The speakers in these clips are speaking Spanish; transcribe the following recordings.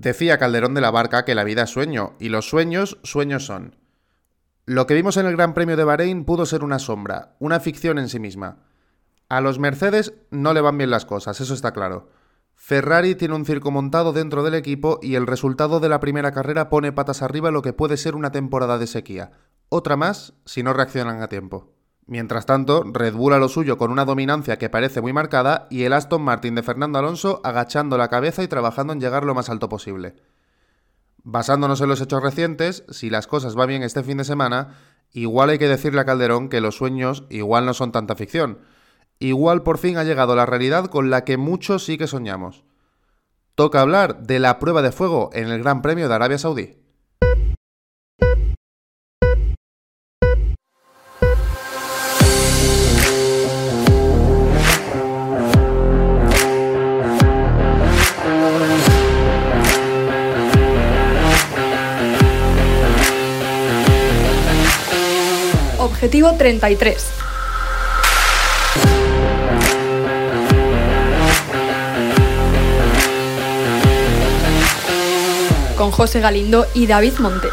Decía Calderón de la Barca que la vida es sueño, y los sueños, sueños son. Lo que vimos en el Gran Premio de Bahrein pudo ser una sombra, una ficción en sí misma. A los Mercedes no le van bien las cosas, eso está claro. Ferrari tiene un circo montado dentro del equipo y el resultado de la primera carrera pone patas arriba lo que puede ser una temporada de sequía. Otra más si no reaccionan a tiempo. Mientras tanto, Red Bull a lo suyo con una dominancia que parece muy marcada y el Aston Martin de Fernando Alonso agachando la cabeza y trabajando en llegar lo más alto posible. Basándonos en los hechos recientes, si las cosas van bien este fin de semana, igual hay que decirle a Calderón que los sueños igual no son tanta ficción. Igual por fin ha llegado la realidad con la que muchos sí que soñamos. Toca hablar de la prueba de fuego en el Gran Premio de Arabia Saudí. Objetivo 33. Con José Galindo y David Montes.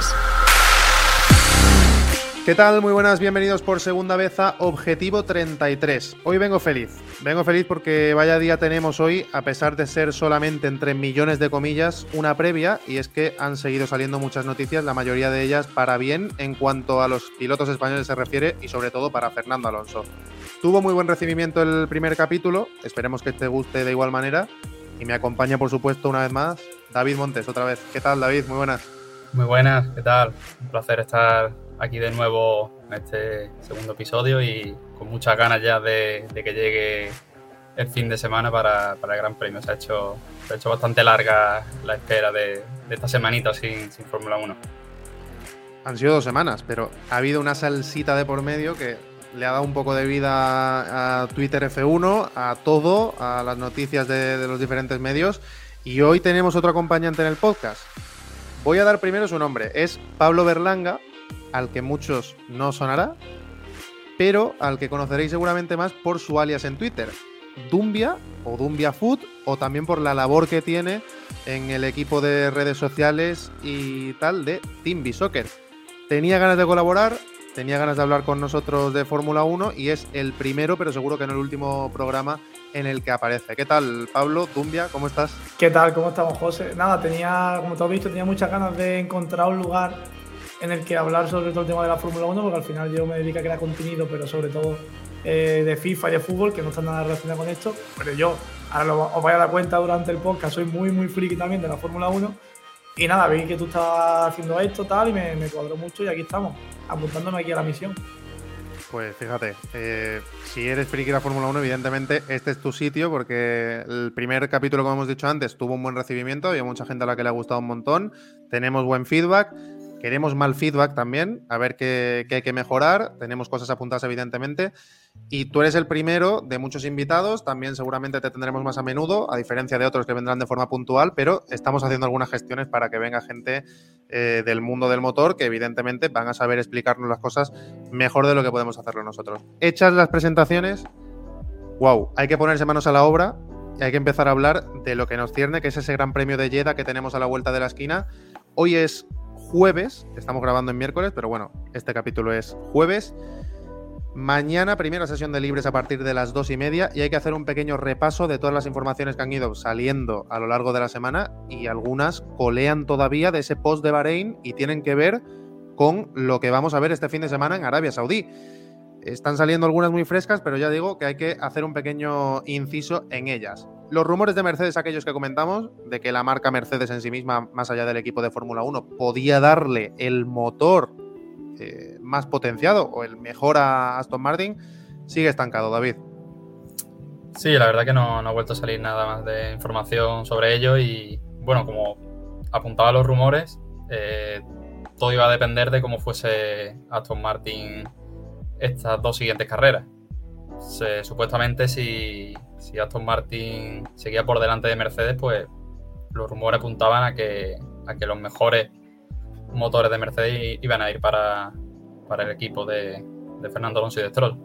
¿Qué tal? Muy buenas, bienvenidos por segunda vez a Objetivo 33. Hoy vengo feliz. Vengo feliz porque vaya día tenemos hoy, a pesar de ser solamente entre millones de comillas, una previa, y es que han seguido saliendo muchas noticias, la mayoría de ellas para bien en cuanto a los pilotos españoles se refiere y sobre todo para Fernando Alonso. Tuvo muy buen recibimiento el primer capítulo, esperemos que te guste de igual manera, y me acompaña por supuesto una vez más David Montes, otra vez. ¿Qué tal David? Muy buenas. Muy buenas, ¿qué tal? Un placer estar aquí de nuevo en este segundo episodio y con muchas ganas ya de, que llegue el fin de semana para, el Gran Premio. Se ha hecho, ha hecho bastante larga la espera de, esta semanita sin, sin Fórmula 1. Han sido dos semanas, pero ha habido una salsita de por medio que le ha dado un poco de vida a Twitter F1, a todo, a las noticias de, de los diferentes medios. Y hoy tenemos otro acompañante en el podcast. Voy a dar primero su nombre. Es Pablo Berlanga, al que muchos no sonará, pero al que conoceréis seguramente más por su alias en Twitter, Dumbia o Dumbia Food, o también por la labor que tiene en el equipo de redes sociales y tal de Team Soccer. Tenía ganas de colaborar, tenía ganas de hablar con nosotros de Fórmula 1 y es el primero, pero seguro que no el último programa en el que aparece. ¿Qué tal, Pablo, Dumbia? ¿Cómo estás? ¿Qué tal? ¿Cómo estamos, José? Nada, tenía, como tú has visto, tenía muchas ganas de encontrar un lugar en el que hablar sobre todo el tema de la Fórmula 1, porque al final yo me dedico a crear contenido, pero sobre todo eh, de FIFA y de fútbol, que no están nada relacionados con esto. Pero yo, ahora os vais a dar cuenta durante el podcast, soy muy, muy friki también de la Fórmula 1. Y nada, vi que tú estabas haciendo esto tal y me, me cuadró mucho y aquí estamos, apuntándome aquí a la misión. Pues fíjate, eh, si eres friki de la Fórmula 1, evidentemente este es tu sitio porque el primer capítulo, como hemos dicho antes, tuvo un buen recibimiento, había mucha gente a la que le ha gustado un montón, tenemos buen feedback. Queremos mal feedback también, a ver qué, hay que mejorar. Tenemos cosas apuntadas, evidentemente. Y tú eres el primero de muchos invitados. También seguramente te tendremos más a menudo, a diferencia de otros que vendrán de forma puntual, pero estamos haciendo algunas gestiones para que venga gente eh, del mundo del motor que evidentemente van a saber explicarnos las cosas mejor de lo que podemos hacerlo nosotros. Hechas las presentaciones, wow, hay que ponerse manos a la obra y hay que empezar a hablar de lo que nos cierne, que es ese gran premio de Jeddah que tenemos a la vuelta de la esquina. Hoy es jueves, estamos grabando en miércoles, pero bueno, este capítulo es jueves. Mañana, primera sesión de libres a partir de las dos y media, y hay que hacer un pequeño repaso de todas las informaciones que han ido saliendo a lo largo de la semana, y algunas colean todavía de ese post de Bahrein y tienen que ver con lo que vamos a ver este fin de semana en Arabia Saudí. Están saliendo algunas muy frescas, pero ya digo que hay que hacer un pequeño inciso en ellas. Los rumores de Mercedes, aquellos que comentamos, de que la marca Mercedes en sí misma, más allá del equipo de Fórmula 1, podía darle el motor eh, más potenciado o el mejor a Aston Martin, sigue estancado, David. Sí, la verdad que no, ha vuelto a salir nada más de información sobre ello y, bueno, como apuntaba los rumores, eh, todo iba a depender de cómo fuese Aston Martin estas dos siguientes carreras. Supuestamente si, si Aston Martin seguía por delante de Mercedes, pues los rumores apuntaban a que, a que los mejores motores de Mercedes iban a ir para, el equipo de, Fernando Alonso y de Stroll.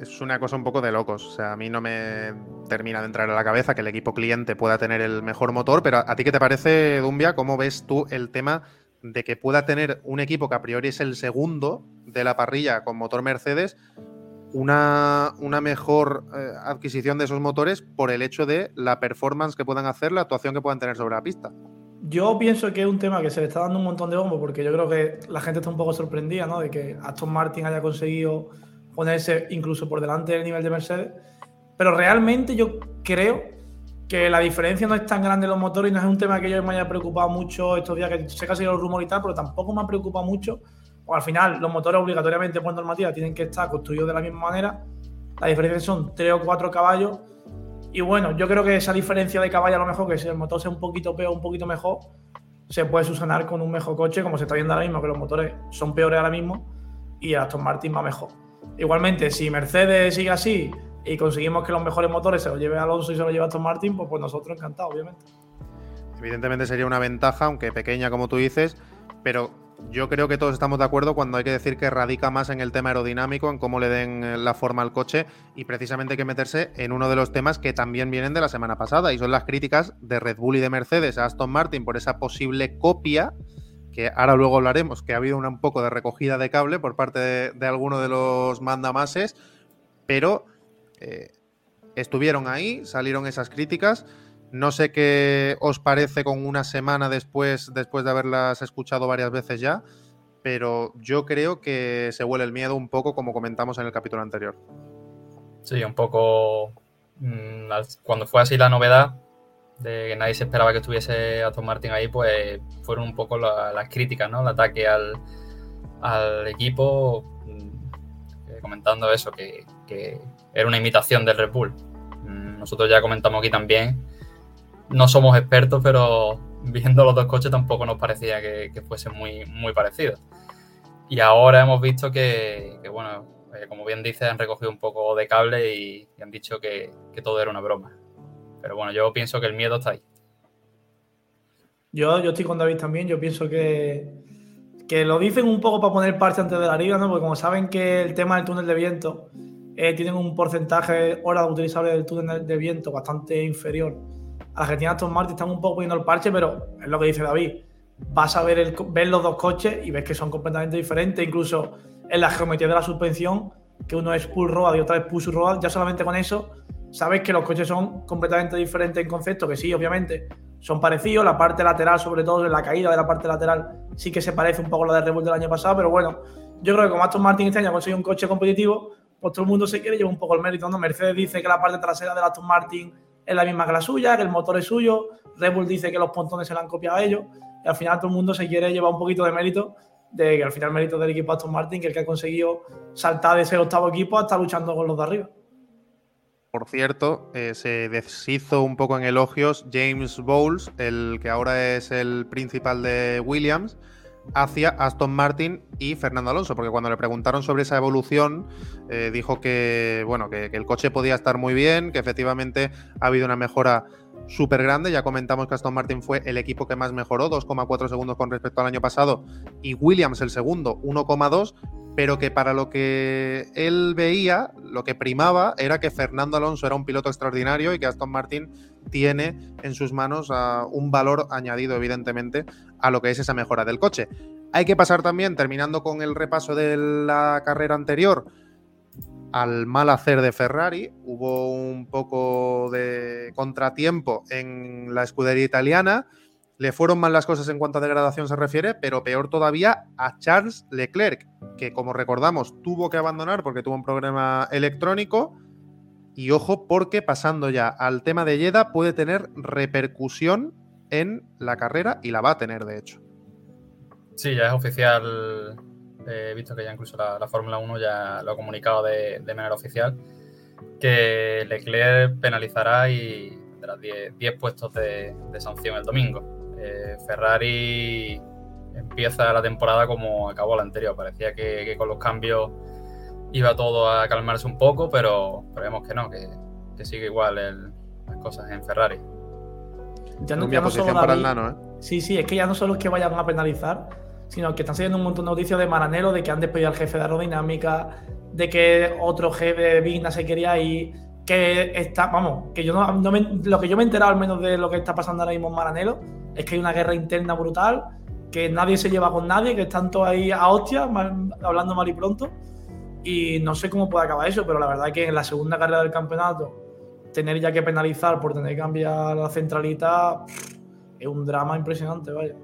es una cosa un poco de locos. O sea, a mí no me termina de entrar a la cabeza que el equipo cliente pueda tener el mejor motor, pero ¿a ti qué te parece, Dumbia? ¿Cómo ves tú el tema de que pueda tener un equipo que a priori es el segundo de la parrilla con motor Mercedes, una, una mejor eh, adquisición de esos motores por el hecho de la performance que puedan hacer, la actuación que puedan tener sobre la pista? Yo pienso que es un tema que se le está dando un montón de bombo porque yo creo que la gente está un poco sorprendida ¿no? de que Aston Martin haya conseguido ponerse incluso por delante del nivel de Mercedes. Pero realmente yo creo que la diferencia no es tan grande en los motores y no es un tema que yo me haya preocupado mucho estos días, que sé que ha sido el rumor y tal, pero tampoco me ha preocupado mucho. O al final, los motores obligatoriamente por normativa tienen que estar construidos de la misma manera. La diferencia son 3 o 4 caballos. Y bueno, yo creo que esa diferencia de caballo a lo mejor, que si el motor sea un poquito peor, un poquito mejor, se puede subsanar con un mejor coche, como se está viendo ahora mismo, que los motores son peores ahora mismo y Aston Martin va mejor. Igualmente, si Mercedes sigue así y conseguimos que los mejores motores se los lleve Alonso y se los lleve Aston Martin, pues, pues nosotros encantados, obviamente. Evidentemente sería una ventaja, aunque pequeña como tú dices, pero yo creo que todos estamos de acuerdo cuando hay que decir que radica más en el tema aerodinámico, en cómo le den eh, la forma al coche y precisamente hay que meterse en uno de los temas que también vienen de la semana pasada y son las críticas de Red Bull y de Mercedes a Aston Martin por esa posible copia que ahora luego hablaremos, que ha habido un poco de recogida de cable por parte de, alguno de los mandamases, pero eh, estuvieron ahí, salieron esas críticas. No sé qué os parece con una semana después, después de haberlas escuchado varias veces ya, pero yo creo que se huele el miedo un poco, como comentamos en el capítulo anterior. Sí, un poco. Mm, cuando fue así la novedad de que nadie se esperaba que estuviese Aston Martin ahí, pues fueron un poco las críticas, ¿no? El ataque al, al equipo, mm, comentando eso, que, que era una imitación del Red Bull. Mm, nosotros ya comentamos aquí también, no somos expertos, pero viendo los dos coches tampoco nos parecía que, fuesen muy, muy parecidos. Y ahora hemos visto que, bueno, eh, como bien dice, han recogido un poco de cable y, han dicho que, todo era una broma. Pero bueno, yo pienso que el miedo está ahí. Yo, yo estoy con David también, yo pienso que, que lo dicen un poco para poner parte antes de la liga, ¿no? Porque como saben que el tema del túnel de viento eh, tienen un porcentaje de horas utilizables del túnel de viento bastante inferior a la que tiene Aston Martin. Están un poco poniendo el parche, pero es lo que dice David. Vas a ver, el, ver los dos coches y ves que son completamente diferentes, incluso en la geometría de la suspensión, que uno es pull road y otra es push road. Ya solamente con eso sabes que los coches son completamente diferentes en concepto, que sí, obviamente son parecidos. La parte lateral, sobre todo en la caída de la parte lateral, sí que se parece un poco a la de Red del año pasado, pero bueno, yo creo que como Aston Martin este año un coche competitivo, pues todo el mundo se quiere llevar un poco el mérito. ¿no? Mercedes dice que la parte trasera del Aston Martin es la misma que la suya, que el motor es suyo. Red Bull dice que los pontones se le han copiado a ellos. Y al final todo el mundo se quiere llevar un poquito de mérito de que al final el mérito del equipo Aston Martin, que el que ha conseguido saltar de ese octavo equipo hasta luchando con los de arriba. Por cierto, eh, se deshizo un poco en elogios James Bowles, el que ahora es el principal de Williams, hacia Aston Martin y Fernando Alonso, porque cuando le preguntaron sobre esa evolución, eh, dijo que, bueno, que, el coche podía estar muy bien, que efectivamente ha habido una mejora súper grande. Ya comentamos que Aston Martin fue el equipo que más mejoró, 2,4 segundos con respecto al año pasado, y Williams el segundo, 1,2, pero que para lo que él veía, lo que primaba era que Fernando Alonso era un piloto extraordinario y que Aston Martin tiene en sus manos uh, un valor añadido, evidentemente, a lo que es esa mejora del coche. Hay que pasar también, terminando con el repaso de la carrera anterior, al mal hacer de Ferrari. Hubo un poco de contratiempo en la escudería italiana. Le fueron mal las cosas en cuanto a degradación se refiere, pero peor todavía a Charles Leclerc, que como recordamos tuvo que abandonar porque tuvo un problema electrónico y ojo, porque pasando ya al tema de Yeda puede tener repercusión en la carrera y la va a tener, de hecho. Sí, ya es oficial. He visto que ya incluso la, Fórmula 1 ya lo ha comunicado de, manera oficial. Que Leclerc penalizará y tendrá 10 puestos de, sanción el domingo. Eh, Ferrari empieza la temporada como acabó la anterior. Parecía que con los cambios iba todo a calmarse un poco, pero, vemos que no, que, sigue igual las cosas en Ferrari. Ya no, ya no solo para el nano, ¿eh? Sí, sí, es que ya no solo es que vayan a penalizar, sino que están saliendo un montón de noticias de Maranelo, de que han despedido al jefe de aerodinámica, de que otro jefe de Vigna se quería ir, que está, vamos, que yo no, lo que yo me he enterado al menos de lo que está pasando ahora mismo en Maranelo, es que hay una guerra interna brutal, que nadie se lleva con nadie, que están todos ahí a hostia, hablando mal y pronto, y no sé cómo puede acabar eso, pero la verdad es que en la segunda carrera del campeonato, tener ya que penalizar por tener que cambiar la centralita, es un drama impresionante, vaya.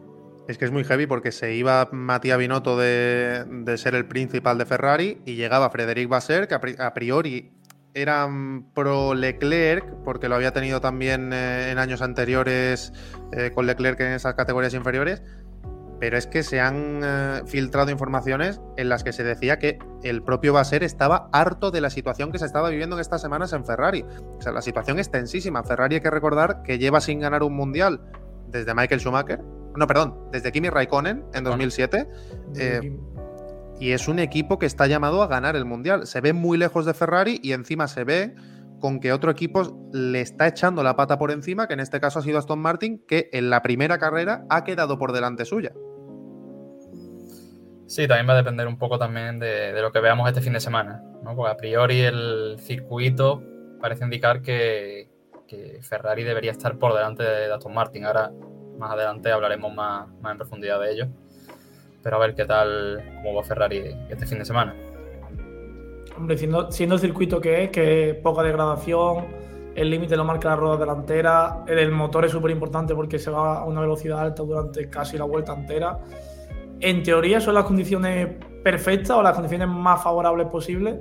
Es que es muy heavy porque se iba Matías Binotto de, ser el principal de Ferrari y llegaba Frederic Basser, que a priori eran pro Leclerc, porque lo había tenido también eh, en años anteriores eh, con Leclerc en esas categorías inferiores. Pero es que se han eh, filtrado informaciones en las que se decía que el propio Basser estaba harto de la situación que se estaba viviendo en estas semanas en Ferrari. O sea, la situación es tensísima. Ferrari hay que recordar que lleva sin ganar un mundial desde Michael Schumacher. No, perdón, desde Kimi Raikkonen en 2007 y es un equipo que está llamado a ganar el Mundial. Se ve muy lejos de Ferrari y encima se ve con que otro equipo le está echando la pata por encima, que en este caso ha sido Aston Martin, que en la primera carrera ha quedado por delante suya. Sí, también va a depender un poco también de, lo que veamos este fin de semana, ¿no? Porque a priori el circuito parece indicar que, Ferrari debería estar por delante de Aston Martin. Ahora, más adelante, hablaremos más, más en profundidad de ello pero a ver qué tal, cómo va Ferrari este fin de semana. Hombre, siendo, el circuito que es, que es poca degradación, el límite lo marca la rueda delantera, el motor es súper importante porque se va a una velocidad alta durante casi la vuelta entera. En teoría son las condiciones perfectas o las condiciones más favorables posibles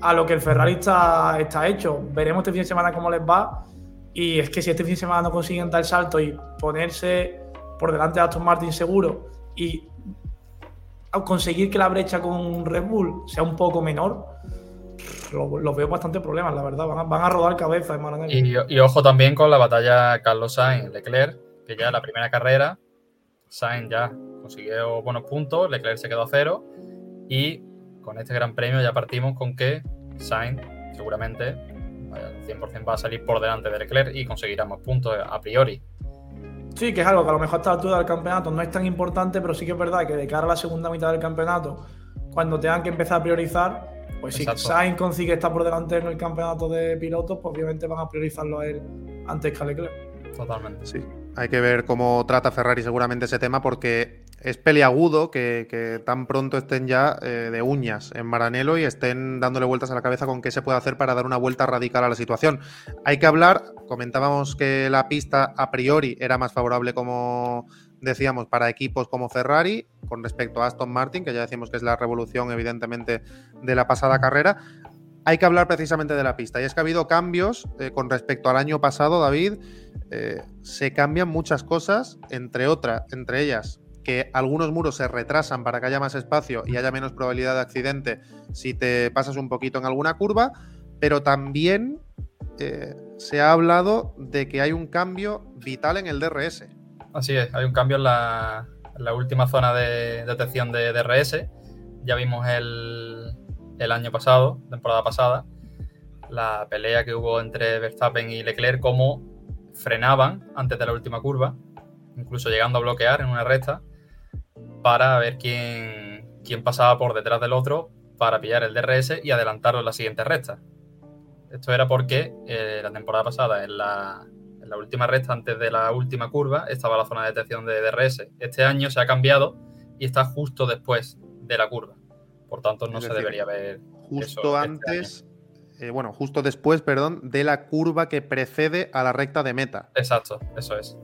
a lo que el Ferrari está, está hecho. Veremos este fin de semana cómo les va. Y es que si este fin de semana no consiguen dar salto y ponerse por delante de Aston Martin seguro y conseguir que la brecha con Red Bull sea un poco menor, lo, veo bastante problemas, la verdad. Van a, rodar cabeza en y, y, ojo también con la batalla Carlos Sainz-Leclerc, que ya la primera carrera, Sainz ya consiguió buenos puntos, Leclerc se quedó a cero. Y con este gran premio ya partimos con que Sainz seguramente al 100% va a salir por delante de Leclerc y conseguirá más puntos a priori. Sí, que es algo que a lo mejor a esta altura del campeonato no es tan importante, pero sí que es verdad que de cara a la segunda mitad del campeonato, cuando tengan que empezar a priorizar, pues si Sainz consigue estar por delante en el campeonato de pilotos, pues obviamente van a priorizarlo a él antes que a Leclerc. Totalmente. Sí. Hay que ver cómo trata Ferrari seguramente ese tema, porque es peliagudo que, tan pronto estén ya eh, de uñas en Maranelo y estén dándole vueltas a la cabeza con qué se puede hacer para dar una vuelta radical a la situación. Hay que hablar, comentábamos que la pista a priori era más favorable, como decíamos, para equipos como Ferrari con respecto a Aston Martin, que ya decimos que es la revolución evidentemente de la pasada carrera. Hay que hablar precisamente de la pista y es que ha habido cambios eh, con respecto al año pasado, David. Eh, se cambian muchas cosas, entre otras, entre ellas que algunos muros se retrasan para que haya más espacio y haya menos probabilidad de accidente si te pasas un poquito en alguna curva, pero también eh, se ha hablado de que hay un cambio vital en el DRS. Así es, hay un cambio en la, última zona de detección de DRS. Ya vimos el, el año pasado, temporada pasada, la pelea que hubo entre Verstappen y Leclerc, cómo frenaban antes de la última curva, incluso llegando a bloquear en una recta para ver quién, quién pasaba por detrás del otro para pillar el DRS y adelantarlo en la siguiente recta. Esto era porque eh, la temporada pasada, en la, en la, última recta, antes de la última curva, estaba la zona de detección de DRS. Este año se ha cambiado y está justo después de la curva. Por tanto, no se debería ver. Justo este antes, eh, bueno, justo después, perdón, de la curva que precede a la recta de meta. Exacto, eso es.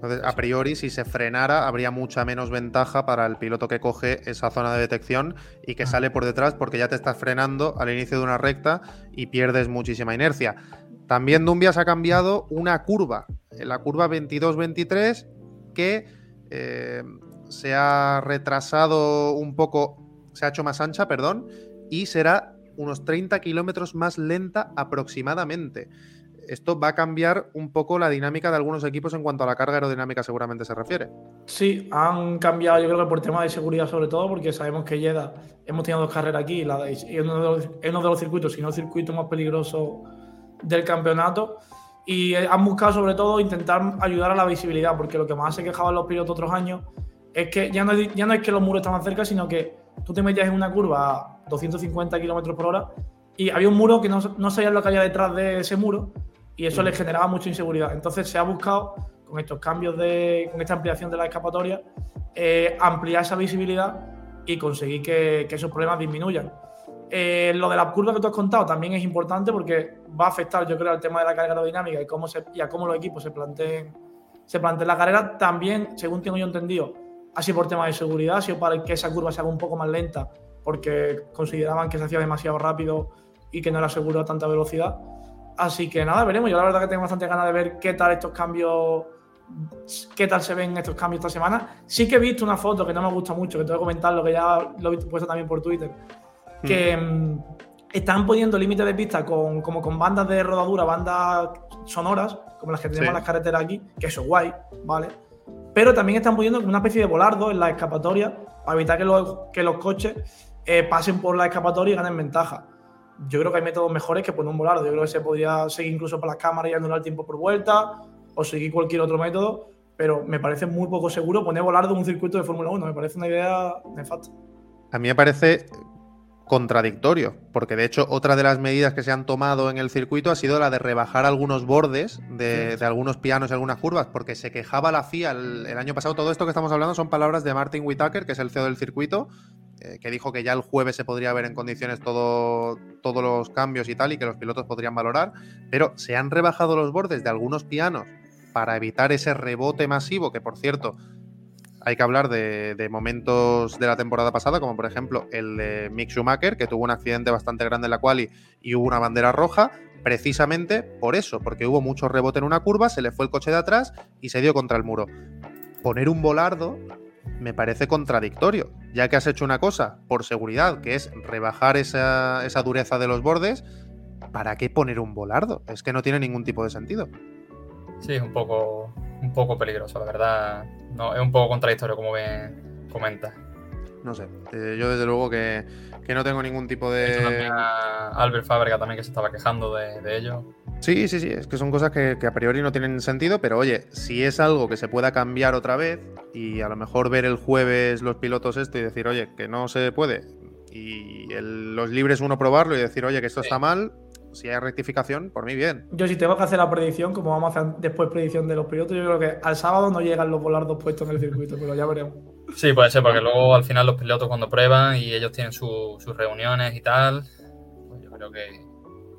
Entonces, a priori, si se frenara, habría mucha menos ventaja para el piloto que coge esa zona de detección y que ah. sale por detrás porque ya te estás frenando al inicio de una recta y pierdes muchísima inercia. También Dumbia se ha cambiado una curva, la curva 22-23, que eh, se ha retrasado un poco, se ha hecho más ancha, perdón, y será unos 30 kilómetros más lenta aproximadamente esto va a cambiar un poco la dinámica de algunos equipos en cuanto a la carga aerodinámica seguramente se refiere. Sí, han cambiado yo creo que por tema de seguridad sobre todo, porque sabemos que Jeddah, hemos tenido dos carreras aquí, la y es uno, de los, circuitos, si no el circuito más peligroso del campeonato. Y han buscado sobre todo intentar ayudar a la visibilidad, porque lo que más se quejaban los pilotos otros años es que ya no, es que los muros estaban cerca, sino que tú te metías en una curva a 250 kilómetros por hora y había un muro que no, no lo que había detrás de ese muro y eso le generaba mucha inseguridad. Entonces se ha buscado, con estos cambios de, con esta ampliación de la escapatoria, eh, ampliar esa visibilidad y conseguir que, que esos problemas disminuyan. Eh, lo de la curva que tú has contado también es importante porque va a afectar, yo creo, al tema de la carga aerodinámica y, cómo se, y a cómo los equipos se planteen, se planteen la carrera. También, según tengo yo entendido, ha sido por tema de seguridad, ha sido para que esa curva se haga un poco más lenta porque consideraban que se hacía demasiado rápido y que no era seguro a tanta velocidad. Así que nada, veremos. Yo la verdad que tengo bastante ganas de ver qué tal estos cambios, qué tal se ven estos cambios esta semana. Sí que he visto una foto que no me gusta mucho, que te voy a comentar, lo que ya lo he puesto también por Twitter, que mm, están poniendo límites de pista con, como con bandas de rodadura, bandas sonoras, como las que tenemos en las carreteras aquí, que eso es guay, ¿vale? Pero también están poniendo una especie de volardo en la escapatoria para evitar que los, que los coches eh, pasen por la escapatoria y ganen ventaja. Yo creo que hay métodos mejores que poner un volardo. Yo creo que se podría seguir incluso por las cámaras y anular tiempo por vuelta o seguir cualquier otro método, pero me parece muy poco seguro poner volardo en un circuito de Fórmula 1. Me parece una idea nefasta. A mí me parece contradictorio, porque de hecho otra de las medidas que se han tomado en el circuito ha sido la de rebajar algunos bordes de, algunos pianos y algunas curvas, porque se quejaba la FIA el, año pasado. Todo esto que estamos hablando son palabras de Martin Whitaker, que es el CEO del circuito, eh, que dijo que ya el jueves se podría ver en condiciones todo, todos los cambios y tal, y que los pilotos podrían valorar, pero se han rebajado los bordes de algunos pianos para evitar ese rebote masivo, que por cierto hay que hablar de, momentos de la temporada pasada, como por ejemplo el de Mick Schumacher, que tuvo un accidente bastante grande en la quali y hubo una bandera roja, precisamente por eso, porque hubo mucho rebote en una curva, se le fue el coche de atrás y se dio contra el muro. Poner un volardo me parece contradictorio, ya que has hecho una cosa por seguridad, que es rebajar esa, dureza de los bordes, ¿para qué poner un volardo? Es que no tiene ningún tipo de sentido. Sí, un poco, un poco peligroso, la verdad. No, es un poco contradictorio, como me comenta. No sé, eh, yo desde luego que, no tengo ningún tipo de. Albert Fábrega también que se estaba quejando de, ello. Sí, sí, sí, es que son cosas que, a priori no tienen sentido, pero oye, si es algo que se pueda cambiar otra vez y a lo mejor ver el jueves los pilotos esto y decir, oye, que no se puede, y los libres uno probarlo y decir, oye, que esto está mal, si hay rectificación, por mí bien. Yo si tengo que hacer la predicción, como vamos a hacer después predicción de los pilotos, yo creo que al sábado no llegan los volardos puestos en el circuito, pero ya veremos. Sí, puede ser, porque luego al final los pilotos cuando prueban y ellos tienen sus reuniones y tal, pues yo creo que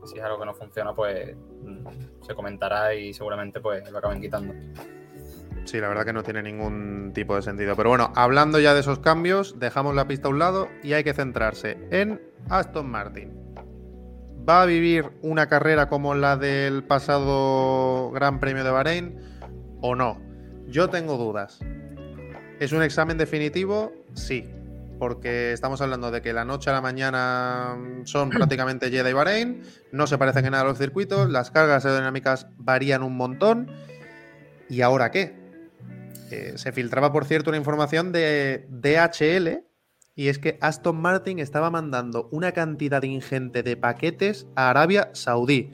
si es algo que no funciona, pues mm, se comentará y seguramente pues lo acaben quitando. Sí, la verdad que no tiene ningún tipo de sentido. Pero bueno, hablando ya de esos cambios, dejamos la pista a un lado y hay que centrarse en Aston Martin. ¿Va a vivir una carrera como la del pasado Gran Premio de Bahrein o no? Yo tengo dudas. ¿Es un examen definitivo? Sí, porque estamos hablando de que la noche a la mañana son prácticamente Jeddah y Bahrein, no se parecen en nada a los circuitos, las cargas aerodinámicas varían un montón. ¿Y ahora qué? Eh, se filtraba, por cierto, una información de DHL y es que Aston Martin estaba mandando una cantidad ingente de paquetes a Arabia Saudí.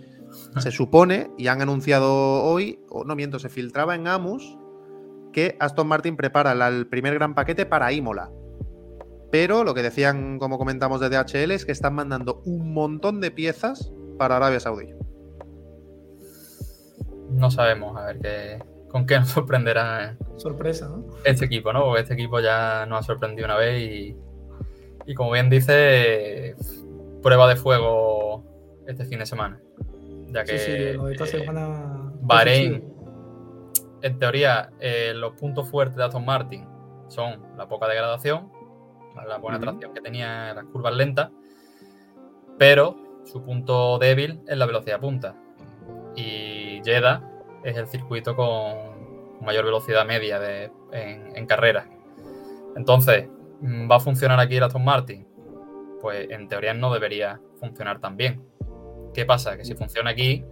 Se supone, y han anunciado hoy, o no miento, se filtraba en Amus, que Aston Martin prepara el primer gran paquete para Imola. Pero lo que decían, como comentamos de DHL, es que están mandando un montón de piezas para Arabia Saudí. No sabemos, a ver qué, con qué nos sorprenderá. Sorpresa, ¿no? Este equipo, ¿no? este equipo ya nos ha sorprendido una vez y y como bien dice, prueba de fuego este fin de semana. Ya que sí, sí, esta eh, semana. Bahrein, en teoría, eh, los puntos fuertes de Aston Martin son la poca degradación, la buena tracción que tenía en las curvas lentas, pero su punto débil es la velocidad punta. Y Jeddah es el circuito con mayor velocidad media de, en, en carrera. Entonces, ¿Va a funcionar aquí el Aston Martin? Pues en teoría no debería funcionar tan bien. ¿Qué pasa? Que si funciona aquí,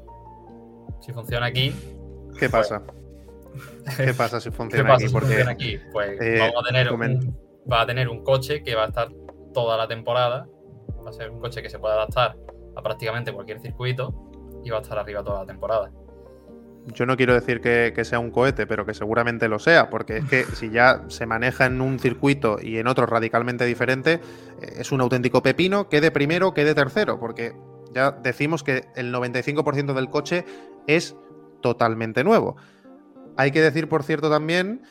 si funciona aquí. ¿Qué pues pasa? ¿Qué pasa si funciona aquí? Porque, aquí? Pues eh, vamos a tener un, va a tener un coche que va a estar toda la temporada. Va a ser un coche que se puede adaptar a prácticamente cualquier circuito y va a estar arriba toda la temporada. Yo no quiero decir que, sea un cohete, pero que seguramente lo sea, porque es que si ya se maneja en un circuito y en otro radicalmente diferente, eh, es un auténtico pepino, quede primero, quede tercero, porque ya decimos que el 95% del coche es totalmente nuevo. Hay que decir, por cierto, también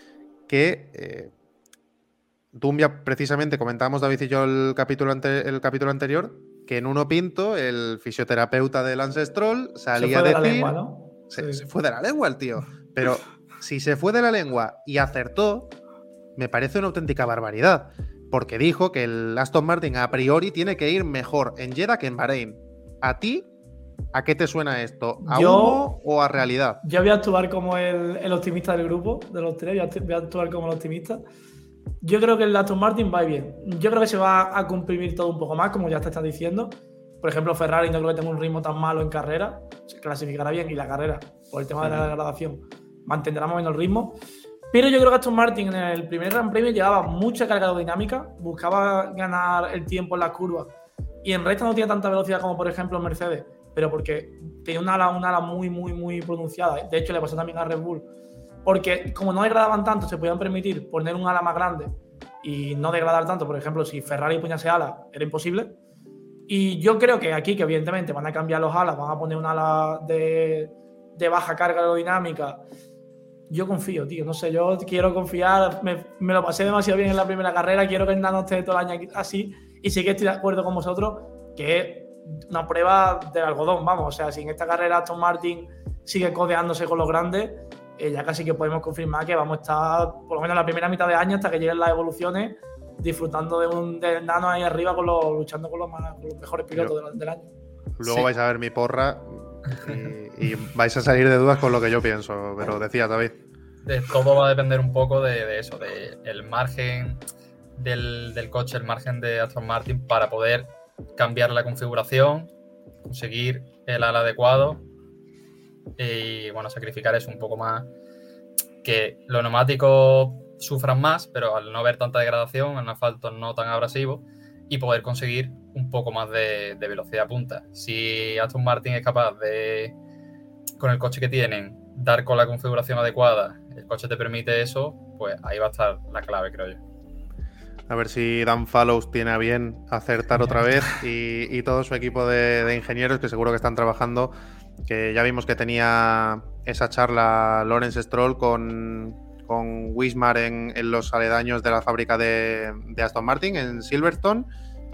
que eh, Dumbia, precisamente, comentábamos David y yo el capítulo, el capítulo anterior, que en uno pinto, el fisioterapeuta del Ancestral salía de decir. lengua, ¿no? Se, fue de la lengua el tío. Pero si se fue de la lengua y acertó, me parece una auténtica barbaridad. Porque dijo que el Aston Martin a priori tiene que ir mejor en Jeddah que en Bahrein. ¿A ti ¿A qué te suena esto? ¿A yo, o a realidad? Yo voy a actuar como el, optimista del grupo, de los tres, voy a, actuar como el optimista. Yo creo que el Aston Martin va bien. Yo creo que se va a comprimir todo un poco más, como ya te estás diciendo. Por ejemplo, Ferrari no creo que tenga un ritmo tan malo en carrera, se clasificará bien y la carrera, por el tema de la degradación, mantendrá más o menos el ritmo. Pero yo creo que Aston Martin en el primer Gran Premio llevaba mucha carga aerodinámica, buscaba ganar el tiempo en las curvas y en recta no tiene tanta velocidad como por ejemplo Mercedes pero porque tenía una ala, una ala muy, muy, muy pronunciada. De hecho, le pasó también a Red Bull. Porque como no degradaban tanto, se podían permitir poner un ala más grande y no degradar tanto. Por ejemplo, si Ferrari ese ala, era imposible. Y yo creo que aquí, que evidentemente van a cambiar los alas, van a poner un ala de, de baja carga aerodinámica. Yo confío, tío. No sé, yo quiero confiar. Me, me, lo pasé demasiado bien en la primera carrera. Quiero que el Nano todo el año así. Y sí que estoy de acuerdo con vosotros que una prueba del algodón, vamos. O sea, si en esta carrera Aston Martin sigue codeándose con los grandes, eh, ya casi que podemos confirmar que vamos a estar, por lo menos la primera mitad de año, hasta que lleguen las evoluciones, disfrutando de un nano ahí arriba, con los, luchando con los, mejores pilotos del, año. Luego vais a ver mi porra y, vais a salir de dudas con lo que yo pienso, pero decía David. De, todo va a depender un poco de, eso, del el margen del, del, coche, el margen de Aston Martin para poder cambiar la configuración, conseguir el ala adecuado y bueno, sacrificar eso un poco más. Que los neumáticos sufran más, pero al no haber tanta degradación, en asfalto no tan abrasivo y poder conseguir un poco más de, velocidad punta. Si Aston Martin es capaz de, con el coche que tienen, dar con la configuración adecuada, el coche te permite eso, pues ahí va a estar la clave, creo yo. A ver si Dan Fallows tiene a bien acertar otra vez y, todo su equipo de, ingenieros que seguro que están trabajando. Que ya vimos que tenía esa charla Lawrence Stroll con, con Wismar en, los aledaños de la fábrica de, Aston Martin en Silverstone,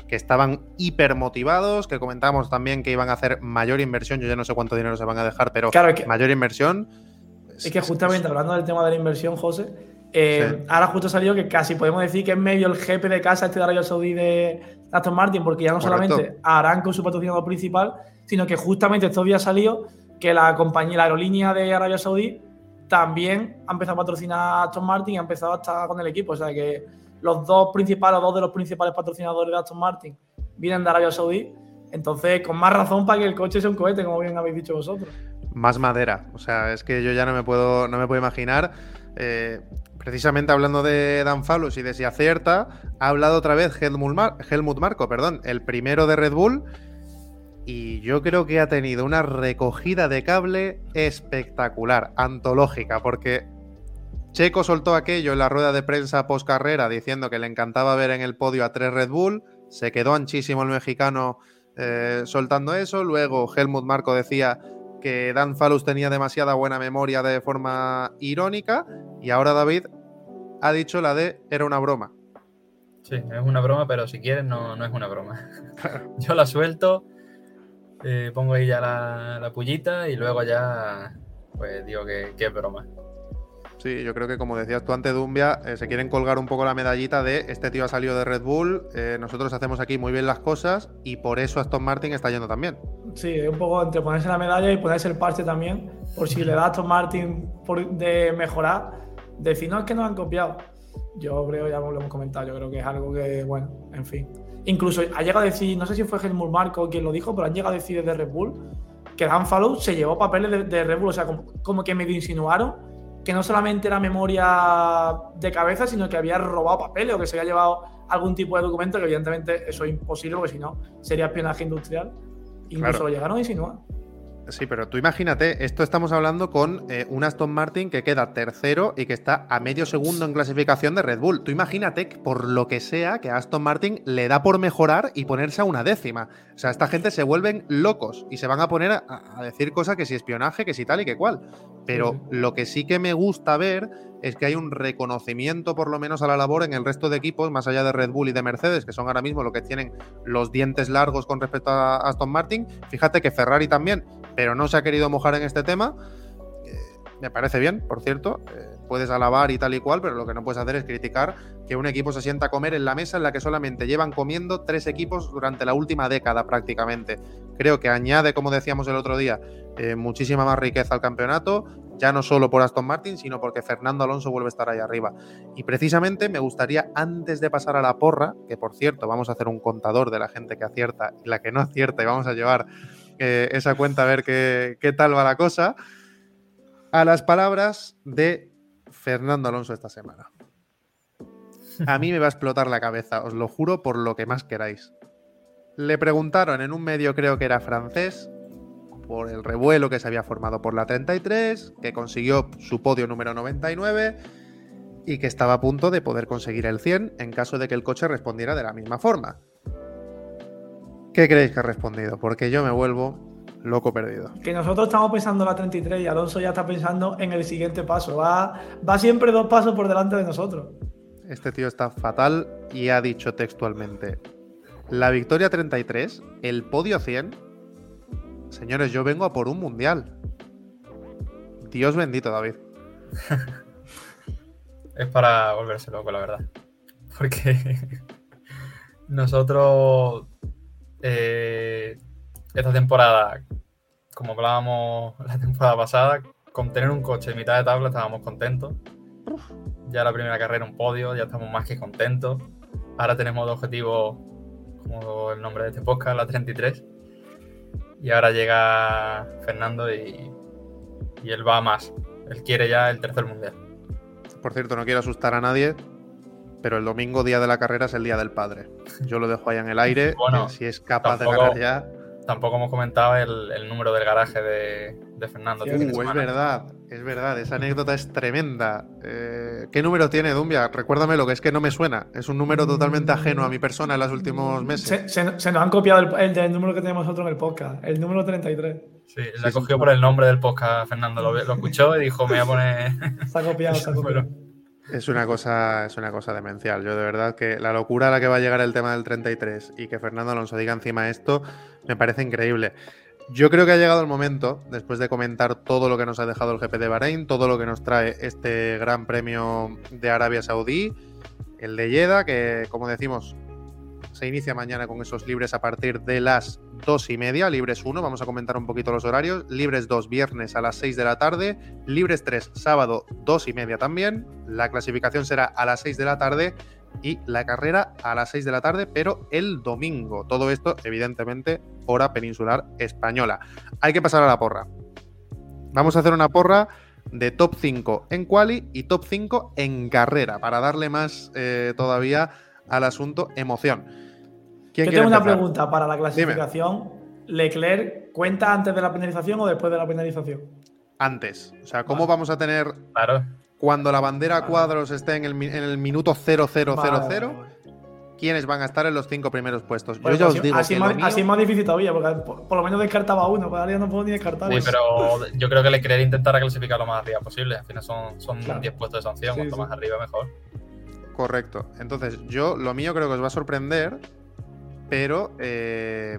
que estaban hiper motivados, que comentamos también que iban a hacer mayor inversión. Yo ya no sé cuánto dinero se van a dejar, pero mayor inversión. Es que justamente hablando del tema de la inversión, José, eh, ahora justo ha salido que casi podemos decir que es medio el jefe de casa este de Arabia Saudí de Aston Martin, porque ya no solamente harán con su patrocinador principal, sino que justamente estos días salió que la compañía, la aerolínea de Arabia Saudí también ha empezado a patrocinar a Aston Martin y ha empezado a estar con el equipo. O sea que los dos principales, dos de los principales patrocinadores de Aston Martin vienen de Arabia Saudí. Entonces, con más razón para que el coche sea un cohete, como bien habéis dicho vosotros. Más madera. O sea, es que yo ya no me puedo, no me puedo imaginar. Eh, precisamente hablando de Dan Falus y de si acierta, ha hablado otra vez Helmut, Marco, perdón, el primero de Red Bull. Y yo creo que ha tenido una recogida de cable espectacular, antológica, porque Checo soltó aquello en la rueda de prensa post carrera diciendo que le encantaba ver en el podio a tres Red Bull. Se quedó anchísimo el mexicano eh, soltando eso. Luego Helmut Marco decía que Dan Falus tenía demasiada buena memoria de forma irónica y ahora David ha dicho la de era una broma. Sí, es una broma, pero si quieres no, no es una broma. Yo la suelto, eh, pongo ahí ya la, la, pullita y luego ya pues digo que, que es broma. Sí, yo creo que como decías tú antes, Dumbia, eh, se quieren colgar un poco la medallita de este tío ha salido de Red Bull, eh, nosotros hacemos aquí muy bien las cosas y por eso Aston Martin está yendo también. Sí, es un poco entre ponerse la medalla y ponerse el parche también, por si le da a Aston Martin de mejorar, decir, no es que nos han copiado. Yo creo, ya lo hemos comentado, yo creo que es algo que, bueno, en fin. Incluso ha llegado a decir, no sé si fue Helmut Marco quien lo dijo, pero han llegado a decir desde Red Bull que Dan Fallow se llevó papeles de, Red Bull, o sea, como, como que medio insinuaron que no solamente era memoria de cabeza, sino que había robado papeles o que se había llevado algún tipo de documento, que evidentemente eso es imposible, porque si no sería espionaje industrial. Incluso lo llegaron a insinuar. Sí, pero tú imagínate, esto estamos hablando con eh, un Aston Martin que queda tercero y que está a medio segundo en clasificación de Red Bull. Tú imagínate, por lo que sea, que a Aston Martin le da por mejorar y ponerse a una décima. O sea, esta gente se vuelven locos y se van a poner a, decir cosas que si espionaje, que si tal y que cual. Pero lo que sí que me gusta ver es que hay un reconocimiento por lo menos a la labor en el resto de equipos, más allá de Red Bull y de Mercedes, que son ahora mismo lo que tienen los dientes largos con respecto a Aston Martin. Fíjate que Ferrari también, pero no se ha querido mojar en este tema. Eh, me parece bien, por cierto. Eh, puedes alabar y tal y cual, pero lo que no puedes hacer es criticar que un equipo se sienta a comer en la mesa en la que solamente llevan comiendo tres equipos durante la última década prácticamente. Creo que añade, como decíamos el otro día, eh, muchísima más riqueza al campeonato, ya no solo por Aston Martin, sino porque Fernando Alonso vuelve a estar ahí arriba. Y precisamente me gustaría, antes de pasar a la porra, que por cierto vamos a hacer un contador de la gente que acierta y la que no acierta, y vamos a llevar esa cuenta a ver qué, qué tal va la cosa, a las palabras de Fernando Alonso esta semana. A mí me va a explotar la cabeza, os lo juro por lo que más queráis. Le preguntaron en un medio, creo que era francés, por el revuelo que se había formado por la 33, que consiguió su podio número 99 y que estaba a punto de poder conseguir el 100 en caso de que el coche respondiera de la misma forma. ¿Qué creéis que ha respondido? Porque yo me vuelvo loco perdido. Que nosotros estamos pensando en la 33 y Alonso ya está pensando en el siguiente paso. Va, va siempre dos pasos por delante de nosotros. Este tío está fatal y ha dicho textualmente, la victoria 33, el podio 100 Señores, yo vengo a por un mundial. Dios bendito, David. es para volverse loco, la verdad. Porque nosotros eh, esta temporada, como hablábamos la temporada pasada, con tener un coche en mitad de tabla estábamos contentos. Ya la primera carrera un podio, ya estamos más que contentos. Ahora tenemos dos objetivos, como el nombre de este podcast, la 33 y ahora llega Fernando y, él va más. Él quiere ya el tercer mundial. Por cierto, no quiero asustar a nadie, pero el domingo, día de la carrera, es el día del padre. Yo lo dejo ahí en el aire. Bueno, si es capaz de ganar ya tampoco hemos comentado el, número del garaje de, Fernando. Uh, es verdad, es verdad, esa anécdota es tremenda. Eh, ¿Qué número tiene Dumbia? Recuérdame lo que es que no me suena. Es un número totalmente ajeno a mi persona en los últimos meses. Se, nos han copiado el, el, número que tenemos nosotros en el podcast, el número 33. Sí, la cogió por el nombre del podcast, Fernando. Lo, lo escuchó y dijo, me voy a poner. Se ha copiado, se ha copiado. Es una cosa, es una cosa demencial. Yo de verdad que la locura a la que va a llegar el tema del 33 y que Fernando Alonso diga encima esto, me parece increíble. Yo creo que ha llegado el momento, después de comentar todo lo que nos ha dejado el GP de Bahrein, todo lo que nos trae este Gran Premio de Arabia Saudí, el de Jeddah, que como decimos, se inicia mañana con esos libres a partir de las dos y media, libres 1, vamos a comentar un poquito los horarios, libres 2 viernes a las 6 de la tarde, libres 3 sábado dos y media también, la clasificación será a las 6 de la tarde y la carrera a las 6 de la tarde, pero el domingo. Todo esto, evidentemente, hora peninsular española. Hay que pasar a la porra. Vamos a hacer una porra de top 5 en quali y top 5 en carrera, para darle más eh, todavía al asunto emoción. Yo tengo una pregunta para la clasificación. ¿Leclerc cuenta antes de la penalización o después de la penalización? Antes. O sea, ¿cómo vamos a tener cuando la bandera cuadros esté en el, minuto 0000? ¿Quiénes van a estar en los cinco primeros puestos? Yo ya os digo así, más, así es más difícil todavía, porque por, lo menos descartaba uno, pero ahora ya no puedo ni descartar. Sí, pero yo creo que Leclerc intentará clasificar lo más arriba posible. Al final son, son 10 puestos de sanción, cuanto más arriba mejor. Correcto. Entonces, yo lo mío creo que os va a sorprender pero eh,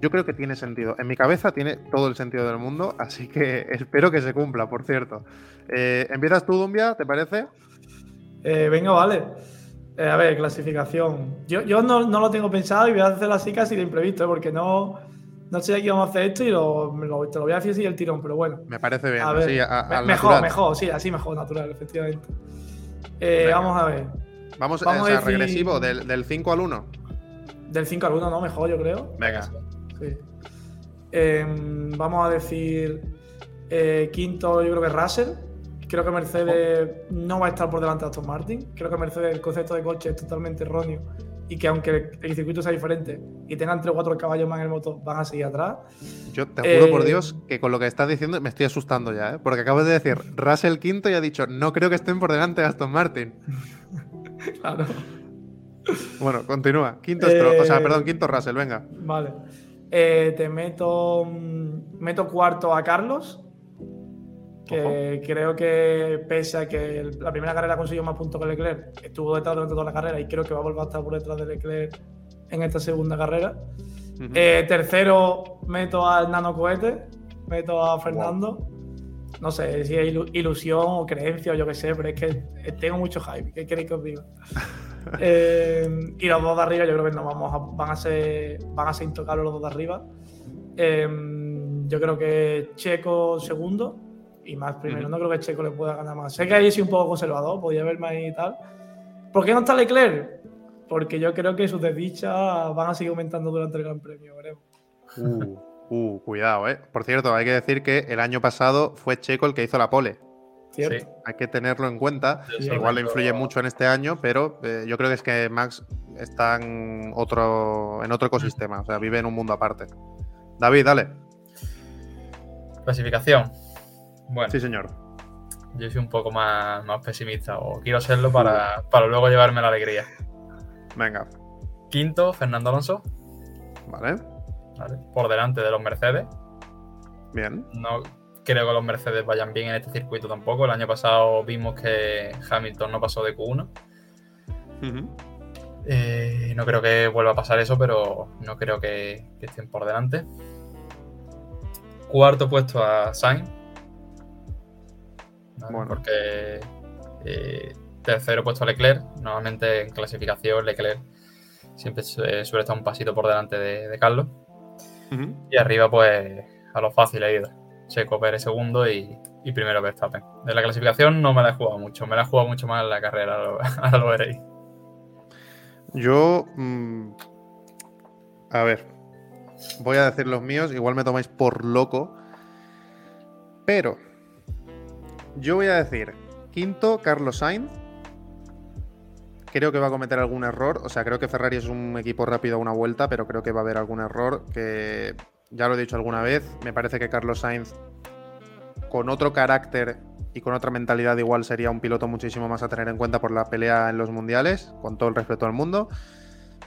yo creo que tiene sentido. En mi cabeza tiene todo el sentido del mundo, así que espero que se cumpla, por cierto. Eh, ¿Empiezas tú, Dumbia? ¿Te parece? Eh, venga, vale. a ver, clasificación. Yo, yo no, lo tengo pensado y voy a hacerlo así casi de imprevisto, porque no, no sé aquí vamos a hacer esto y lo, te lo voy a decir así el tirón, pero bueno. Me parece bien. así, mejor, mejor, sí, así mejor, natural, efectivamente. vamos a ver. Vamos, a regresivo, del, del 5 al 1. Del 5 al 1, ¿no? Mejor, yo creo. Venga. Sí. Em, vamos a decir. Eh, quinto, yo creo que Russell, Creo que Mercedes no va a estar por delante de Aston Martin. Creo que Mercedes, el concepto de coche es totalmente erróneo y que aunque el circuito sea diferente y tengan 3 o 4 caballos más en el motor, van a seguir atrás. Yo te juro por Eh, Dios que con lo que estás diciendo me estoy asustando ya, ¿eh? porque acabas de decir Russell quinto y ha dicho no creo que estén por delante de Aston Martin. Claro. Bueno, continúa. Quinto Stroll- o sea, Eh, perdón, quinto Russell, venga. Vale. Eh, te meto. mm, Meto cuarto a Carlos. Que creo que, pese a que el- la primera carrera consiguió más puntos que Leclerc, estuvo detrás durante toda la carrera y creo que va a volver a estar por detrás de Leclerc en esta segunda carrera. Ujú. Eh, tercero, meto al nano cohete. Meto a Fernando. No sé si es ilu- ilusión o creencia o yo qué sé, pero es que eh, tengo mucho hype. ¿Qué queréis que os diga? Eh, y los dos de arriba, yo creo que no vamos a- van a ser van a ser intocables los dos de arriba. Eh, yo creo que Checo segundo y más primero. No creo que Checo le pueda ganar más. Sé que ahí sí un poco conservador, podía haber más y tal. ¿Por qué no está Leclerc? Porque yo creo que sus desdichas van a seguir aumentando durante el Gran Premio, veremos. Uh, uh, cuidado, ¿eh? Por cierto, hay que decir que el año pasado fue Checo el que hizo la pole. ¿Cierto? Sí. Hay que tenerlo en cuenta. Sí, Igual influye mucho en este año, pero eh, yo creo que es que Max está en otro, en otro ecosistema, o sea, vive en un mundo aparte. David, dale. Clasificación. Bueno, Sí, señor. yo soy un poco más, más pesimista, o quiero serlo para, para luego llevarme la alegría. Venga, Quinto, Fernando Alonso, vale. ¿vale? por delante de los Mercedes. Bien. No creo que los Mercedes vayan bien en este circuito tampoco. El año pasado vimos que Hamilton no pasó de Q1. Ujú. Eh, no creo que vuelva a pasar eso, pero no creo que, que estén por delante. Cuarto puesto a Sainz. Porque eh, tercero puesto a Leclerc. Normalmente en clasificación Leclerc siempre su- suele estar un pasito por delante de, de Carlos. Y arriba, pues, a lo fácil he ido. Checo Pérez segundo y, primero Verstappen. De la clasificación no me la he jugado mucho. Me la he jugado mucho más la carrera, ahora lo veréis. Yo. mm, a ver. Voy a decir los míos, igual me tomáis por loco. Pero. Yo voy a decir. Quinto, Carlos Sainz. Creo que va a cometer algún error. O sea, creo que Ferrari es un equipo rápido a una vuelta, pero creo que va a haber algún error que. Ya lo he dicho alguna vez. Me parece que Carlos Sainz. Con otro carácter y con otra mentalidad igual sería un piloto muchísimo más a tener en cuenta por la pelea en los mundiales, con todo el respeto del mundo.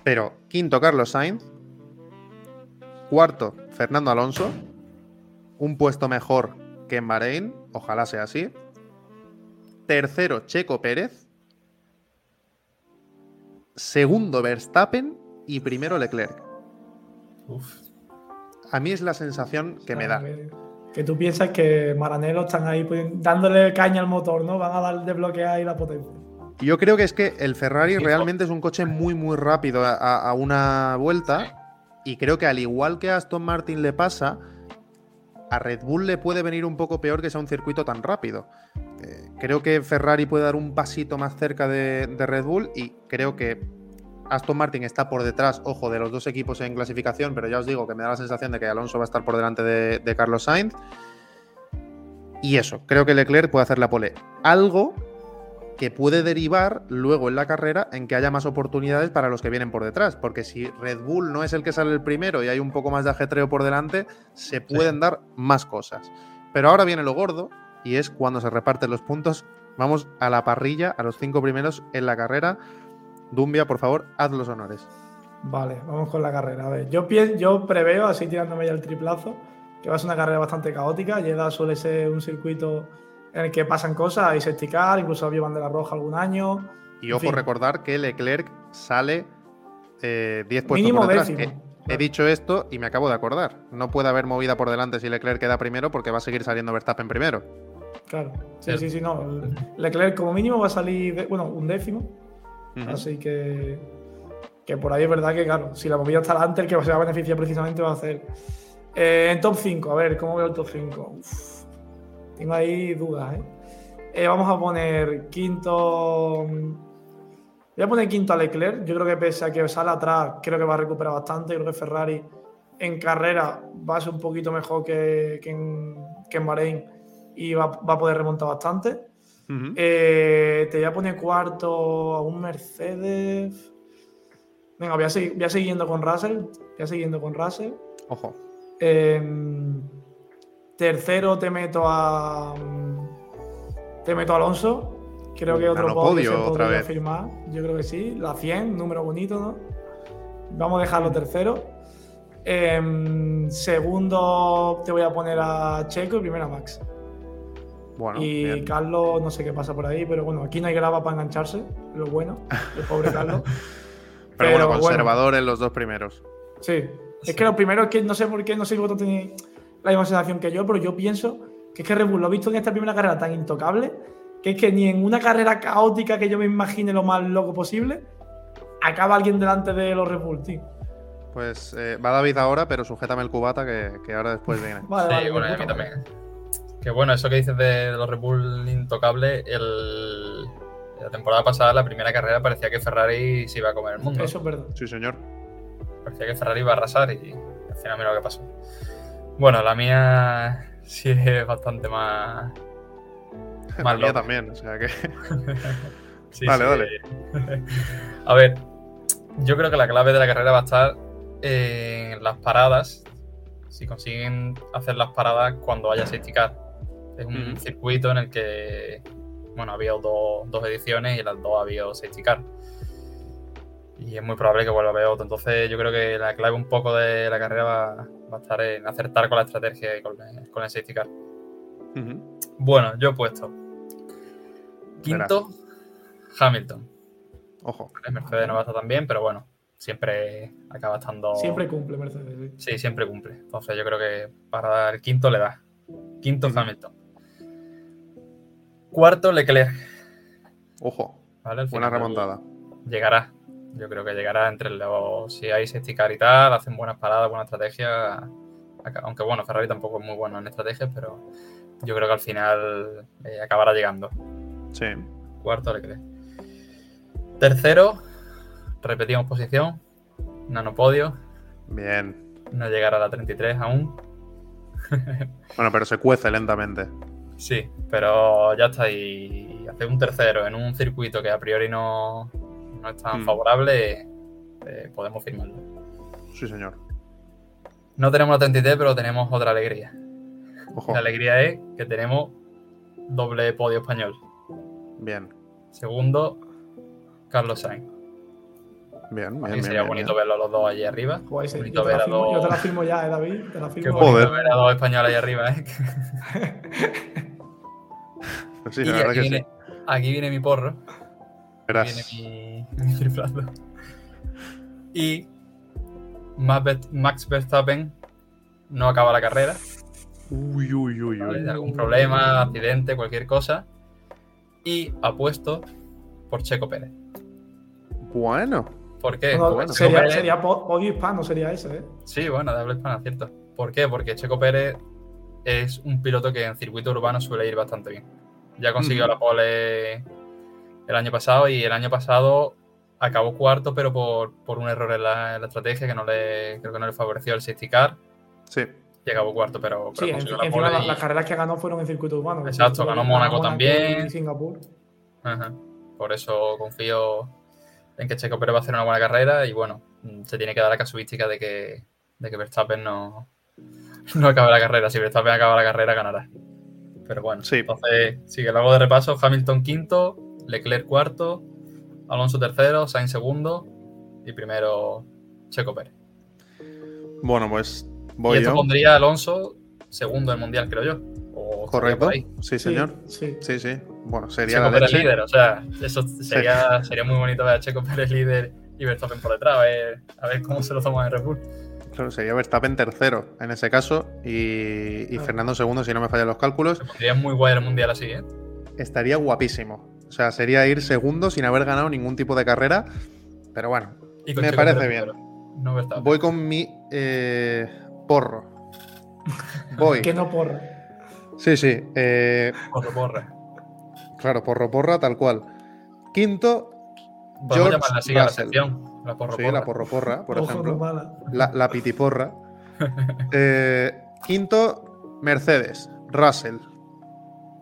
Pero quinto, Carlos Sainz. Cuarto, Fernando Alonso. Un puesto mejor que en Bahrein. Ojalá sea así. Tercero, Checo Pérez. Segundo, Verstappen. Y primero, Leclerc. Uf. A mí es la sensación que me da. Que, que tú piensas que Maranello están ahí pues, dándole caña al motor, ¿no? Van a dar desbloquear ahí la potencia. Yo creo que es que el Ferrari Sí, realmente es un coche muy, muy rápido a, a- a una vuelta. Y creo que al igual que a Aston Martin le pasa, a Red Bull le puede venir un poco peor que sea un circuito tan rápido. Eh, creo que Ferrari puede dar un pasito más cerca de, de Red Bull y creo que Aston Martin está por detrás, ojo, de los dos equipos en clasificación, pero ya os digo que me da la sensación de que Alonso va a estar por delante de, de Carlos Sainz. Y eso, creo que Leclerc puede hacer la pole. Algo que puede derivar luego en la carrera en que haya más oportunidades para los que vienen por detrás. Porque si Red Bull no es el que sale el primero y hay un poco más de ajetreo por delante, se pueden dar más cosas. Pero ahora viene lo gordo y es cuando se reparten los puntos. Vamos a la parrilla, a los cinco primeros en la carrera. Dumbia, por favor, haz los honores. Vale, vamos con la carrera. A ver, yo, yo preveo, así tirándome ya el triplazo, que va a ser una carrera bastante caótica. Jeddah suele ser un circuito en el que pasan cosas, hay safety car, incluso había bandera roja algún año. Y En ojo, fin. recordar que Leclerc sale eh, 10 puestos Mínimo por detrás. décimo. He, he dicho esto y me acabo de acordar. No puede haber movida por delante si Leclerc queda primero porque va a seguir saliendo Verstappen primero. Claro, sí, sí, sí, no. Leclerc como mínimo va a salir, bueno, un décimo. Ujú. Así que, que por ahí es verdad que, claro, si la movida está delante, el que se va a beneficiar precisamente va a hacer. Eh, en top 5, a ver, ¿cómo veo el top 5? Uf, tengo ahí dudas, ¿eh? Eh, Vamos a poner quinto. Voy a poner quinto a Leclerc. Yo creo que pese a que sale atrás, creo que va a recuperar bastante. Creo que Ferrari en carrera va a ser un poquito mejor que, que en, que Bahrein y va, va a poder remontar bastante. Eh, te voy a poner cuarto a un Mercedes. Venga, voy a, seguir, voy a seguir yendo con Russell. Voy a seguir yendo con Russell. Ojo. Em, tercero te meto a. Te meto a Alonso. Creo que otro podio otra vez. firmar. Yo creo que sí. La 100, número bonito, ¿no? Vamos a dejarlo tercero. Em, segundo te voy a poner a Checo y primero a Max. Bueno, y bien. Carlos, no sé qué pasa por ahí, pero bueno, aquí no hay grava para engancharse, lo bueno, el pobre Carlos. pero, bueno. conservador en los dos primeros. Sí. Es que lo primero es que no sé por qué, no sé si vosotros tenéis la misma sensación que yo, pero yo pienso que es que Red Bull lo he visto en esta primera carrera tan intocable que es que ni en una carrera caótica que yo me imagine lo más loco posible, acaba alguien delante de los Red Bull, tío. Pues eh, va David ahora, pero sujétame el cubata que, que ahora después viene. Vale, Sí, vale, bueno, y a mí también. Que bueno, eso que dices de los Red Bull intocables, el... la temporada pasada, la primera carrera, parecía que Ferrari se iba a comer el mundo. Eso es verdad. Sí, señor. Parecía que Ferrari iba a arrasar y al final mira lo que pasó. Bueno, la mía sí es bastante más... La Más mía loca. también, o sea que. Sí, sí. dale. A ver, yo creo que la clave de la carrera va a estar en las paradas. Si consiguen hacer las paradas cuando haya safety car. Es un circuito en el que, bueno, había dos, dos ediciones y en las dos había safety car. Y es muy probable que vuelva a haber otro. Entonces yo creo que la clave un poco de la carrera va, va a estar en acertar con la estrategia y con, el- con el safety car. Bueno, yo he puesto quinto Hamilton. Ojo. El Mercedes no va a estar tan bien, pero bueno, siempre acaba estando. Siempre cumple Mercedes. sí. Sí, siempre cumple. Entonces yo creo que para dar el quinto le da. Quinto. Hamilton. Cuarto Leclerc. Ojo. Buena remontada. Llegará. Yo creo que llegará entre los. Si hay safety car y tal, hacen buenas paradas, buena estrategia. Aunque bueno, Ferrari tampoco es muy bueno en estrategias, pero yo creo que al final eh, acabará llegando. Sí. Cuarto Leclerc. Tercero, repetimos posición. Nanopodio. Bien. No llegará a la 33 aún. Bueno, pero se cuece lentamente. Sí, pero ya está. Y hacer un tercero en un circuito que a priori no, no es tan Mm. favorable, eh, podemos firmarlo. Sí, señor. No tenemos la 33, pero tenemos otra alegría. Ojo. La alegría es que tenemos doble podio español. Bien. Segundo, Carlos Sainz. Bien, bien, bien, sería bien, bonito bien. verlos los dos allí arriba. Joder, sí, Bonito yo, te ver la a firmo, yo te la dos. firmo ya, eh, David. Te la Qué firmo. bonito Joder. ver a dos españoles ahí arriba, ¿eh? Sí, y la verdad aquí que viene, sí. aquí viene mi porro. Verás. Viene mi, mi triflazo. Y Max Ver- Max Verstappen no acaba la carrera. Uy, uy, uy, ¿vale? uy. Algún problema, accidente, cualquier cosa. Y apuesto por Checo Pérez. Bueno. ¿Por qué? Bueno. sería, Pérez- sería po- podio hispano, sería ese, ¿eh? Sí, bueno, de habla hispana, cierto. ¿Por qué? Porque Checo Pérez es un piloto que en circuito urbano suele ir bastante bien. Ya consiguió Ujú. la pole el año pasado y el año pasado acabó cuarto, pero por, por un error en la, en la estrategia que no le, creo que no le favoreció el safety car Sí. y acabó cuarto, pero, pero Sí, consiguió en- la encima pole la- y- las carreras que ganó fueron en circuito urbano. Exacto, ganó Mónaco también. Y Singapur. Ajá. Por eso confío en que Checo Pérez va a hacer una buena carrera y bueno, mm, se tiene que dar la casuística de que, de que Verstappen no, no acabe la carrera. Si Verstappen acaba la carrera, ganará. Pero bueno, Sí. entonces, que lo hago de repaso. Hamilton quinto, Leclerc cuarto, Alonso tercero, Sainz segundo y primero Checo Pérez. Bueno, pues y voy esto yo. pondría a Alonso segundo del Mundial, creo yo. O Correcto. Sí, señor. Sí. Sí, sí. Bueno, sería Checo la Pérez líder, o sea, eso sería, sería muy bonito ver a Checo Pérez líder y Verstappen por detrás, a ver, a ver cómo se lo toma en Red Bull. Claro, sería Verstappen tercero en ese caso y, y Ah. Fernando segundo, si no me fallan los cálculos. Se pondría muy guay el mundial así, ¿eh? Estaría guapísimo. O sea, sería ir segundo sin haber ganado ningún tipo de carrera. Pero bueno, Me Checo parece Pérez bien. No Verstappen. voy con mi eh, porro. Voy. Que no porra. Sí, sí. eh, Porra, porra. Claro, porro porra, tal cual. Quinto, George llamarla así a la Russell. sección. La porra, Sí, porra. la porro porra, por Ojo, ejemplo. no mala. La, la pitiporra. Eh, quinto, Mercedes. Russell.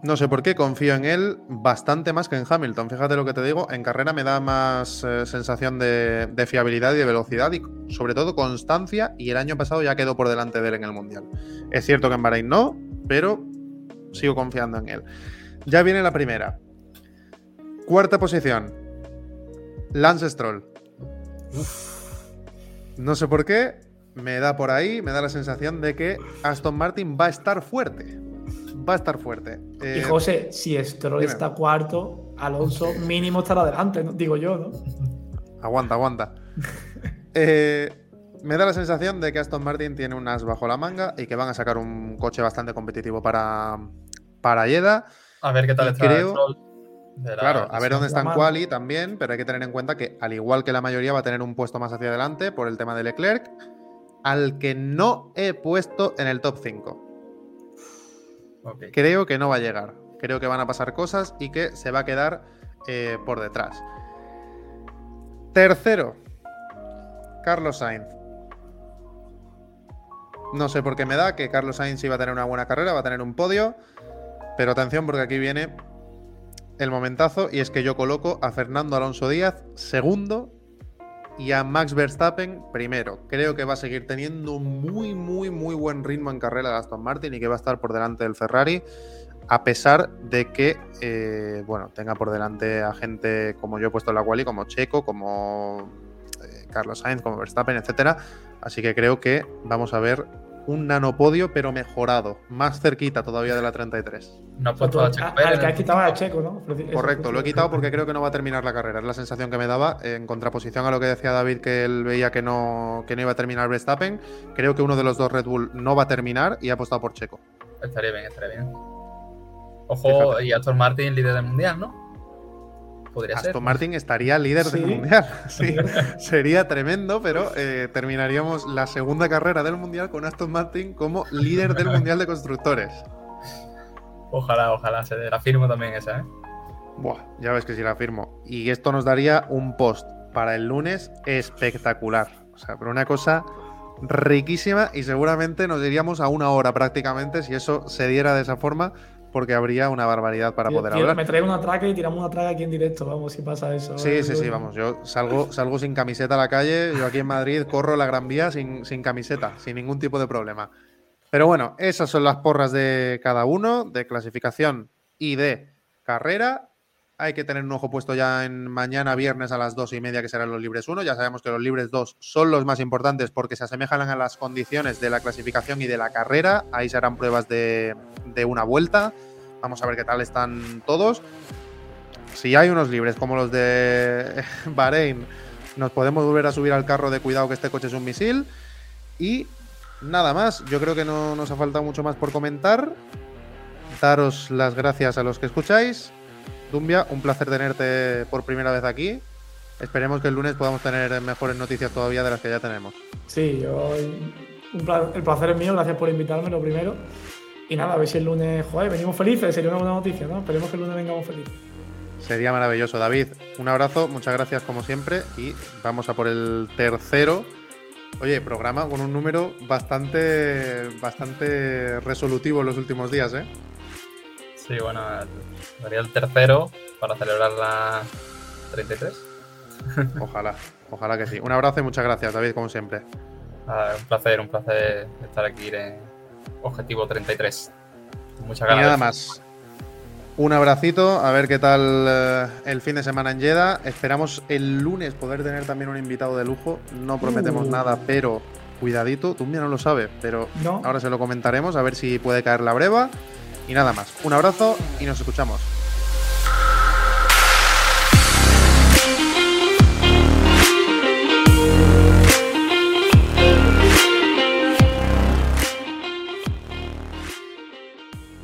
No sé por qué, confío en él bastante más que en Hamilton. Fíjate lo que te digo, en carrera me da más eh, sensación de, de, fiabilidad y de velocidad y sobre todo constancia y el año pasado ya quedó por delante de él en el Mundial. Es cierto que en Bahrein no, pero sigo confiando en él. Ya viene la primera. Cuarta posición. Lance Stroll. No sé por qué, me da por ahí, me da la sensación de que Aston Martin va a estar fuerte va a estar fuerte. y eh, José, si Stroll está cuarto, Alonso mínimo estará adelante, digo yo, ¿no? Aguanta, aguanta. Eh, me da la sensación de que Aston Martin tiene un as bajo la manga y que van a sacar un coche bastante competitivo para, para Yeda. A ver qué tal está creo, Claro, a ver dónde está en Quali también, pero hay que tener en cuenta que, al igual que la mayoría, va a tener un puesto más hacia adelante por el tema de Leclerc, al que no he puesto en el top 5. Creo que no va a llegar. Creo que van a pasar cosas y que se va a quedar eh, por detrás. Tercero, Carlos Sainz. No sé por qué me da que Carlos Sainz iba a tener una buena carrera, va a tener un podio. Pero atención porque aquí viene el momentazo y es que yo coloco a Fernando Alonso Díaz segundo y a Max Verstappen primero. Creo que va a seguir teniendo muy, muy, muy buen ritmo en carrera de Aston Martin y que va a estar por delante del Ferrari, a pesar de que, eh, bueno, tenga por delante a gente como yo he puesto en la quali, como Checo, como eh, Carlos Sainz, como Verstappen, etcétera. Así que creo que vamos a ver un nanopodio, pero mejorado, más cerquita todavía de la 33. No ha puesto a Checo Al que has quitado a Checo, ¿no? Correcto, lo he quitado porque creo que no va a terminar la carrera. Es la sensación que me daba, en contraposición a lo que decía David, que él veía que no, que no iba a terminar Verstappen. Creo que uno de los dos Red Bull no va a terminar y ha apostado por Checo. Estaría bien, estaría bien. Ojo, y Aston Martin líder del mundial, ¿no? Aston Martin estaría líder del mundial. Sí, sería tremendo, pero eh, terminaríamos la segunda carrera del mundial con Aston Martin como líder del mundial de constructores. Ojalá, ojalá, se la firmo también esa, ¿eh? Buah, ya ves que sí la firmo. Y esto nos daría un post para el lunes espectacular. O sea, pero una cosa riquísima y seguramente nos iríamos a una hora prácticamente si eso se diera de esa forma porque habría una barbaridad para poder hablar. Me traigo una traca y tiramos una traca aquí en directo, vamos, si pasa eso. Sí, sí, sí, vamos. Yo salgo, salgo sin camiseta a la calle, yo aquí en Madrid corro la Gran Vía sin, sin camiseta, sin ningún tipo de problema. Pero bueno, esas son las porras de cada uno, de clasificación y de carrera. Hay que tener un ojo puesto ya en mañana viernes a las dos y media, que serán los libres 1. Ya sabemos que los libres 2 son los más importantes porque se asemejan a las condiciones de la clasificación y de la carrera. Ahí serán pruebas de, de una vuelta. Vamos a ver qué tal están todos. Si hay unos libres como los de Bahrein, nos podemos volver a subir al carro de cuidado que este coche es un misil. Y nada más, yo creo que no nos ha faltado mucho más por comentar. Daros las gracias a los que escucháis. Un placer tenerte por primera vez aquí. Esperemos que el lunes podamos tener mejores noticias todavía de las que ya tenemos. Sí, yo, el placer es mío, gracias por invitarme, lo primero. Y nada, a ver si el lunes, joder, venimos felices, sería una buena noticia, ¿no? Esperemos que el lunes vengamos felices. Sería maravilloso. David, un abrazo, muchas gracias como siempre y vamos a por el tercero. Oye, programa con un número bastante, bastante resolutivo en los últimos días, ¿eh? Sí, bueno, sería el tercero para celebrar la 33. Ojalá, ojalá que sí. Un abrazo y muchas gracias, David, como siempre. un placer, un placer estar aquí en objetivo 33. Muchas gracias. Y nada más. Un abracito, a ver qué tal eh, el fin de semana en Jeddah. Esperamos el lunes poder tener también un invitado de lujo. No prometemos uh. nada, pero cuidadito. Tú no lo sabes, pero ahora se lo comentaremos a ver si puede caer la breva. Y nada más. Un abrazo y nos escuchamos.